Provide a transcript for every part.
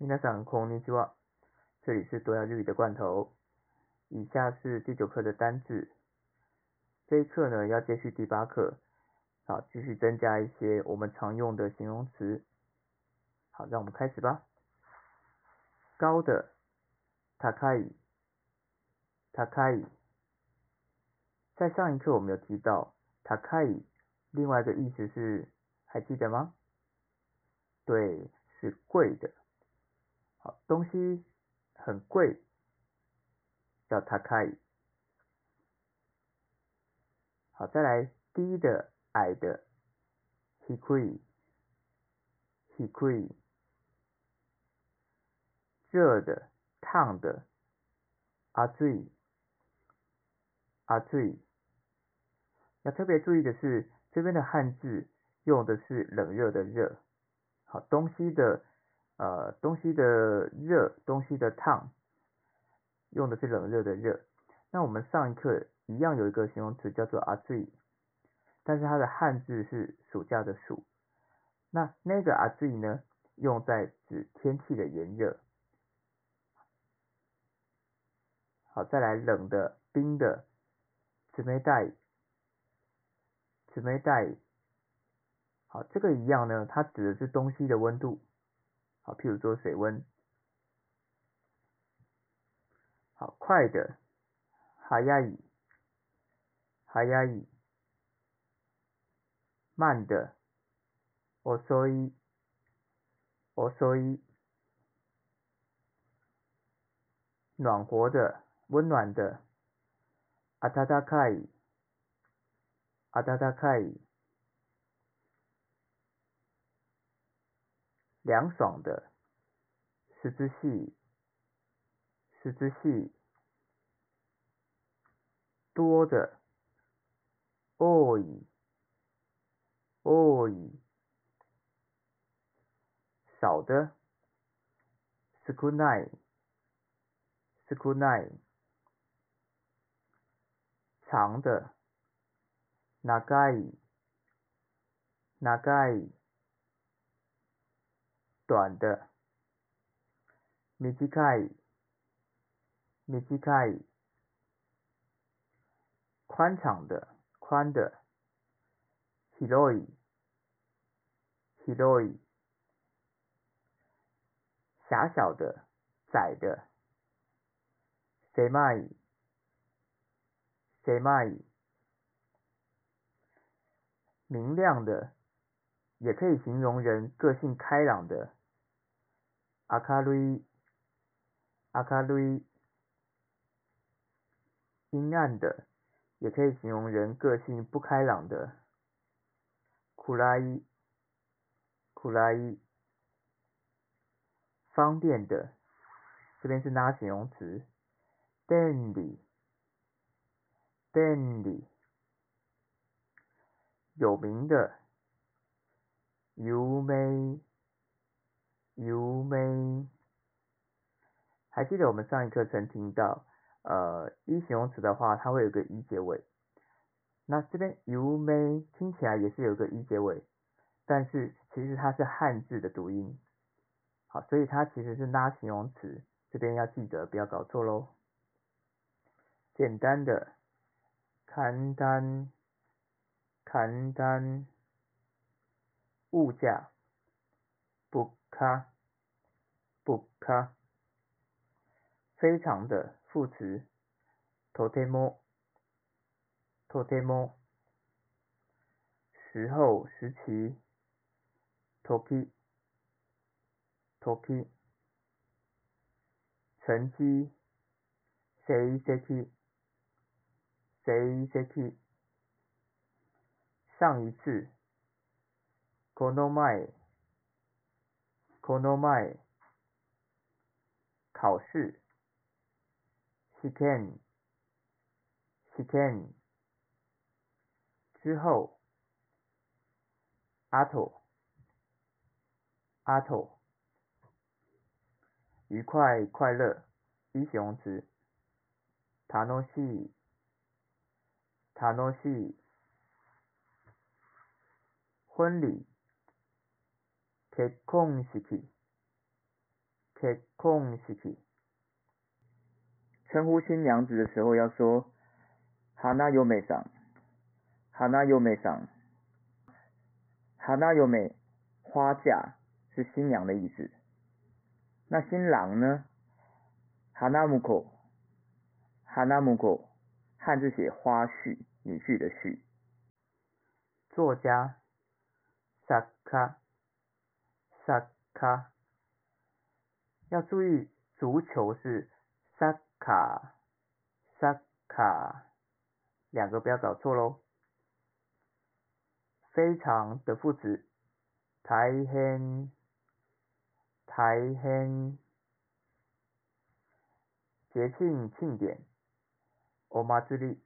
皆さんこんにちは，这里是多亚日语的罐头。以下是第九课的单字。这一课呢要接续第八课，好，继续增加一些我们常用的形容词。好，让我们开始吧。高的，高い，高い。在上一课我们有提到，高い，另外一个意思是，还记得吗？对，是贵的。 好，东西很贵，叫高い。好，再来低的、矮的，低い、低い。热的、烫的，熱い、熱い。要特别注意的是，这边的汉字用的是冷热的热。好，东西的 呃东西的热，东西的烫，用的是冷热的热。那我们上一课一样有一个形容词叫做熱い，但是它的汉字是暑假的暑。那那个熱い呢，用在指天气的炎热。好，再来冷的、冰的，冷たい、冷たい。好，这个一样呢，它指的是东西的温度。 好，譬如说水温。好，快的，速い、速い。慢的，遅い、遅い。暖和的。温暖的，あたたかい、あたたかい。 凉爽的，十之系，十之系。多的，多い、多い。少的，少ない、少ない。长的，長い、長い。 短的，短い、短い。宽敞的，宽的，広い、広い。狭小的，窄的，狭い。狭い。明亮的，也可以形容人个性开朗的。 明るい、明るい。阴暗的，也可以形容人个性不开朗的。暗い、暗い。方便的，这边是拉形容词。便利。便利，有名的，有名， 记得我们上一课曾听到，呃，一形容词的话，它会有个一结尾。那这边有名听起来也是有个一结尾，但是其实它是汉字的读音。好，所以它其实是拉形容词，这边要记得不要搞错喽。简单的。简单，简单，物价，不卡，不卡，非常的副词，とても，とても，时候时期，とき，とき，成绩，成績。谁谁去？上一次。この前。この前。考试。 試験。試験。之后。あと。あと。愉快快乐。一形容词。楽しい。楽しい。婚礼。結婚式。 结婚式。 称呼新娘子的时候要说哈娜优美桑，哈娜优美桑，哈娜优美花嫁是新娘的意思。那新郎呢？哈娜木口，哈娜木口，汉字写花婿，女婿的婿。作家萨卡萨卡，要注意足球是萨卡萨卡，两个不要搞错喽。非常的副词，太很太很。节庆庆典，お祭り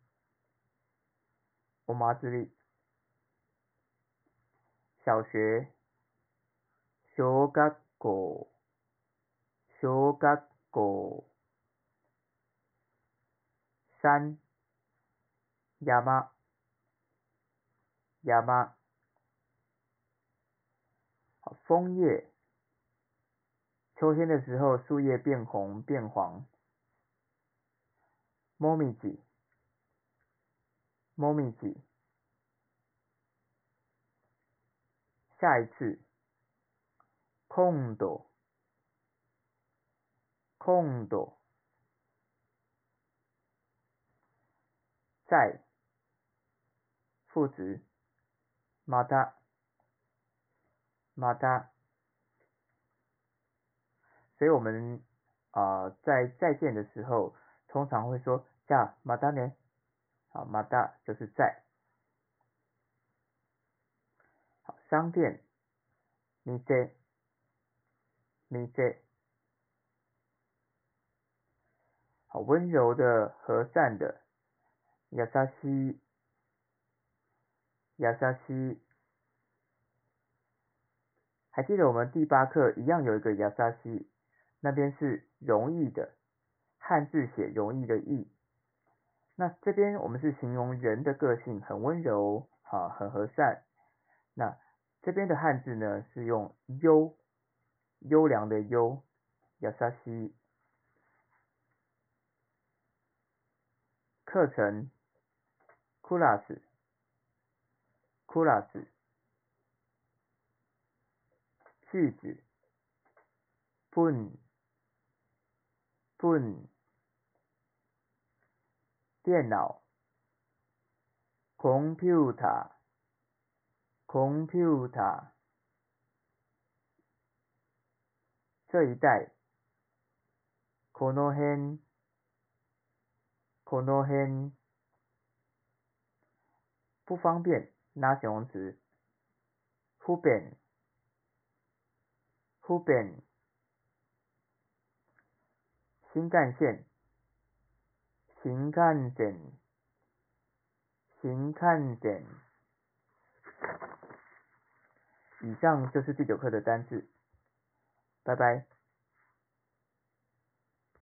お祭り。小学小学校小学校。 山山山。好，枫叶，秋天的时候，树叶变红变黄。もみじもみじ下一次今度今度 再副词またまた所以我们啊在再见的时候通常会说“加马达呢”，好，马达就是在。好，商店，米在，米在。好，温柔的、和善的， 亚萨西，亚萨西。还记得我们第八课一样有一个亚萨西，那边是容易的。汉字写容易的易，那这边我们是形容人的个性很温柔，哈，很和善。那这边的汉字呢是用优，优良的优，亚萨西。课程 ，class，class。句子，pun，pun。电脑，computer，computer，这一代この辺，この辺， 不方便，拉形容词，不便，不便，新干线。新干线，新干线。以上就是第九课的单词，拜拜。